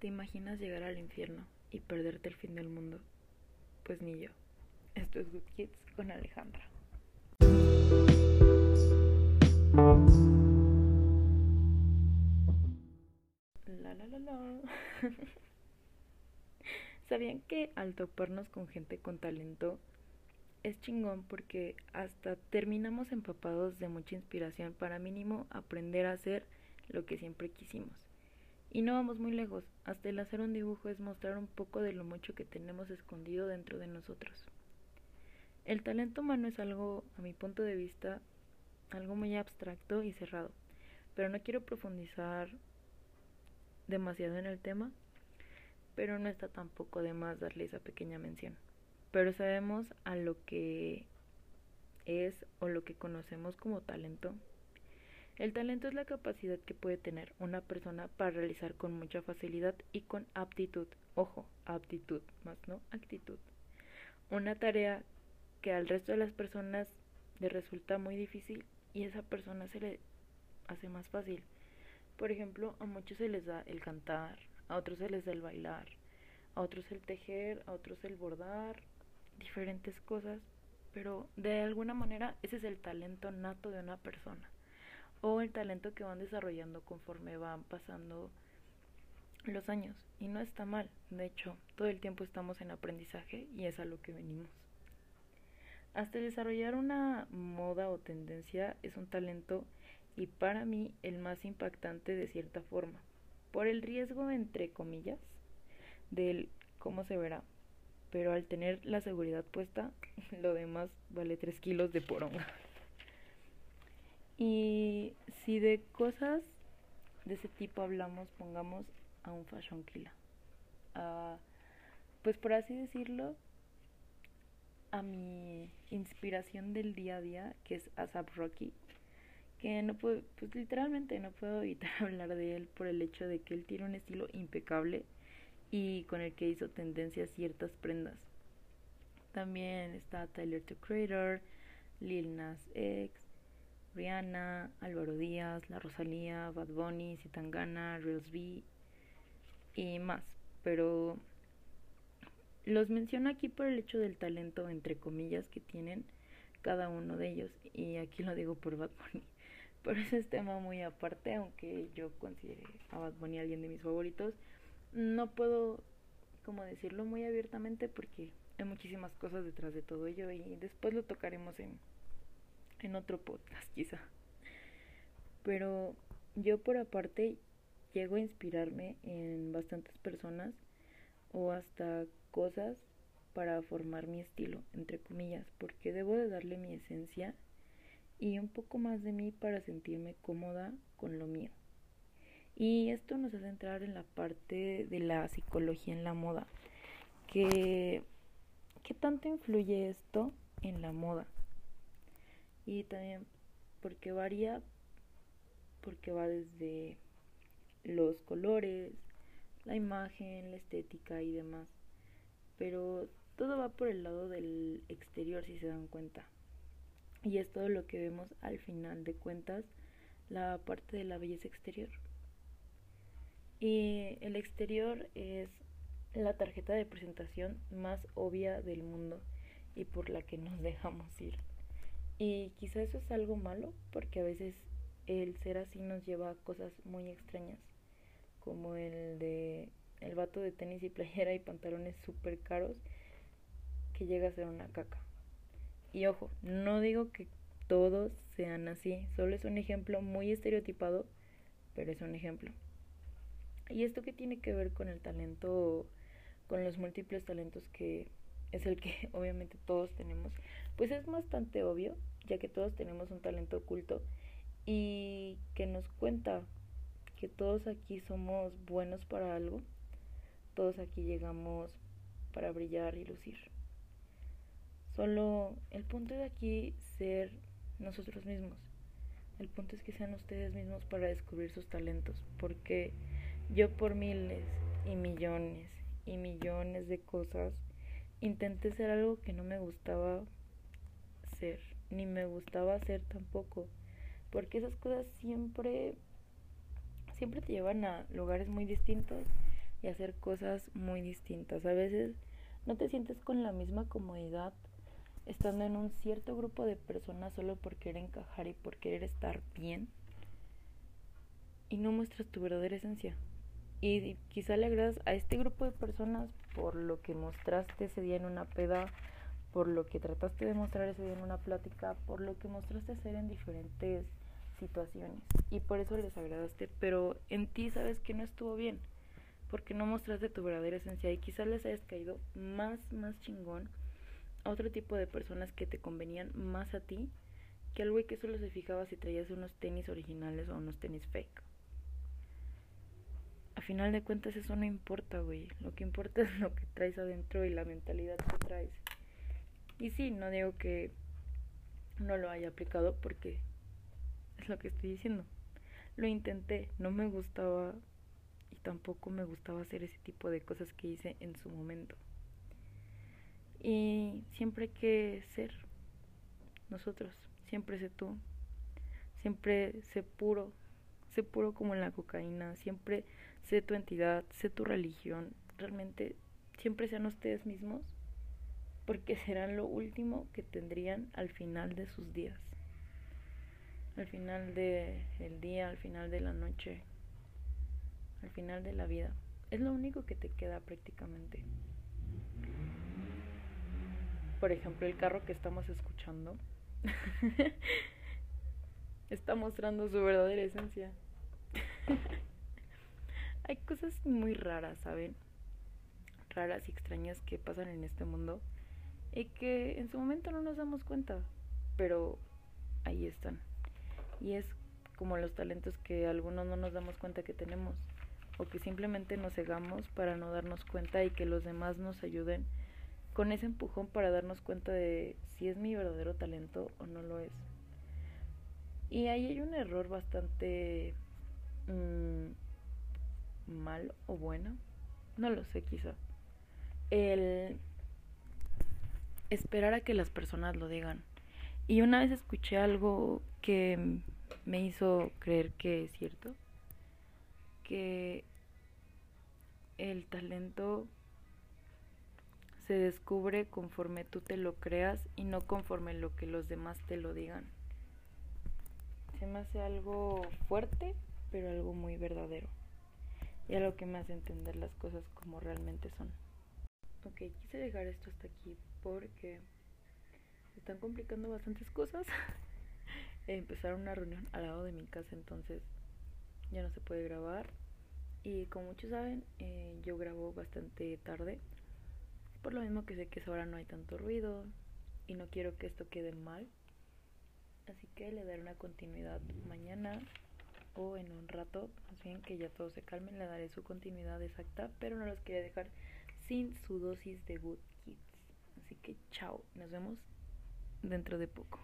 ¿Te imaginas llegar al infierno y perderte el fin del mundo? Pues ni yo. Esto es Good Kids con Alejandra. La la la la. ¿Sabían que al toparnos con gente con talento es chingón porque hasta terminamos empapados de mucha inspiración para mínimo aprender a hacer lo que siempre quisimos? Y no vamos muy lejos, hasta el hacer un dibujo es mostrar un poco de lo mucho que tenemos escondido dentro de nosotros. El talento humano es algo, a mi punto de vista, algo muy abstracto y cerrado, pero no quiero profundizar demasiado en el tema, pero no está tampoco de más darle esa pequeña mención. Pero sabemos a lo que es o lo que conocemos como talento el talento es la capacidad que puede tener una persona para realizar con mucha facilidad y con aptitud, ojo, aptitud, más no actitud, una tarea que al resto de las personas le resulta muy difícil y esa persona se le hace más fácil. Por ejemplo, a muchos se les da el cantar, a otros se les da el bailar, a otros el tejer, a otros el bordar, diferentes cosas, pero de alguna manera ese es el talento nato de una persona o el talento que van desarrollando conforme van pasando los años. Y no está mal, de hecho, todo el tiempo estamos en aprendizaje y es a lo que venimos. Hasta desarrollar una moda o tendencia es un talento y para mí el más impactante de cierta forma, por el riesgo entre comillas del cómo se verá. Pero al tener la seguridad puesta, lo demás vale 3 kilos de poronga. Y si de cosas de ese tipo hablamos, pongamos a un fashion killer. pues por así decirlo, a mi inspiración del día a día, que es ASAP Rocky, que no puedo, pues literalmente no puedo evitar hablar de él por el hecho de que él tiene un estilo impecable y con el que hizo tendencia a ciertas prendas. También está Tyler the Creator, Lil Nas X, Rihanna, Álvaro Díaz, La Rosalía, Bad Bunny, Zitangana, Reels B y más. Pero los menciono aquí por el hecho del talento, entre comillas, que tienen cada uno de ellos. Y aquí lo digo por Bad Bunny. Pero ese es tema muy aparte, aunque yo considere a Bad Bunny alguien de mis favoritos. No puedo, como decirlo muy abiertamente porque hay muchísimas cosas detrás de todo ello y después lo tocaremos en en otro podcast quizá. Pero yo por aparte llego a inspirarme en bastantes personas o hasta cosas para formar mi estilo, entre comillas, porque debo de darle mi esencia y un poco más de mí para sentirme cómoda con lo mío. Y esto nos hace entrar en la parte de la psicología en la moda. Que, ¿Qué tanto influye esto en la moda? Y también porque varía, porque va desde los colores, la imagen, la estética y demás. Pero todo va por el lado del exterior si se dan cuenta. Y es todo lo que vemos al final de cuentas, la parte de la belleza exterior. Y el exterior es la tarjeta de presentación más obvia del mundo y por la que nos dejamos ir. Y quizá eso es algo malo, porque a veces el ser así nos lleva a cosas muy extrañas, como el de el vato de tenis y playera y pantalones súper caros que llega a ser una caca. Y ojo, no digo que todos sean así, solo es un ejemplo muy estereotipado, pero es un ejemplo. ¿Y esto qué tiene que ver con el talento, con los múltiples talentos que es el que obviamente todos tenemos? Pues es bastante obvio, ya que todos tenemos un talento oculto y que nos cuenta que todos aquí somos buenos para algo, todos aquí llegamos para brillar y lucir. Solo el punto de aquí ser nosotros mismos. El punto es que sean ustedes mismos para descubrir sus talentos, porque yo por miles y millones y millones de cosas intenté ser algo que no me gustaba ser ni me gustaba hacer tampoco, porque esas cosas siempre siempre te llevan a lugares muy distintos, y hacer cosas muy distintas. A veces no te sientes con la misma comodidad estando en un cierto grupo de personas solo por querer encajar y por querer estar bien y no muestras tu verdadera esencia. Y quizá le agradas a este grupo de personas por lo que mostraste ese día en una peda, por lo que trataste de mostrar ese día en una plática, por lo que mostraste ser en diferentes situaciones. Y por eso les agradaste, pero en ti sabes que no estuvo bien, porque no mostraste tu verdadera esencia y quizás les hayas caído más, más chingón a otro tipo de personas que te convenían más a ti que al güey que solo se fijaba si traías unos tenis originales o unos tenis fake. A final de cuentas eso no importa, güey. Lo que importa es lo que traes adentro y la mentalidad que traes. Y sí, no digo que no lo haya aplicado porque es lo que estoy diciendo. Lo intenté, no me gustaba y tampoco me gustaba hacer ese tipo de cosas que hice en su momento. Y siempre hay que ser nosotros, siempre sé tú, siempre sé puro, sé puro como en la cocaína, siempre sé tu entidad, sé tu religión, realmente siempre sean ustedes mismos, porque serán lo último que tendrían al final de sus días, al final del día, al final de la noche, al final de la vida. Es lo único que te queda prácticamente por ejemplo, el carro que estamos escuchando está mostrando su verdadera esencia. Hay cosas muy raras, ¿saben? Raras y extrañas que pasan en este mundo y que en su momento no nos damos cuenta, pero ahí están. Y es como los talentos que algunos no nos damos cuenta que tenemos o que simplemente nos cegamos para no darnos cuenta y que los demás nos ayuden con ese empujón para darnos cuenta de si es mi verdadero talento o no lo es. Y ahí hay un error bastante mmm, mal o bueno, no lo sé quizá. El esperar a que las personas lo digan. Y una vez escuché algo que me hizo creer que es cierto, que el talento se descubre conforme tú te lo creas y no conforme lo que los demás te lo digan. Se me hace algo fuerte, pero algo muy verdadero. Y algo que me hace entender las cosas como realmente son. Ok, quise dejar esto hasta aquí porque se están complicando bastantes cosas. Empezar una reunión al lado de mi casa, entonces ya no se puede grabar. Y como muchos saben, eh, yo grabo bastante tarde por lo mismo que sé que ahora no hay tanto ruido y no quiero que esto quede mal. Así que le daré una continuidad mañana o en un rato, más bien que ya todo se calme, le daré su continuidad exacta, pero no los quería dejar sin su dosis de Good. Así que chao, nos vemos dentro de poco.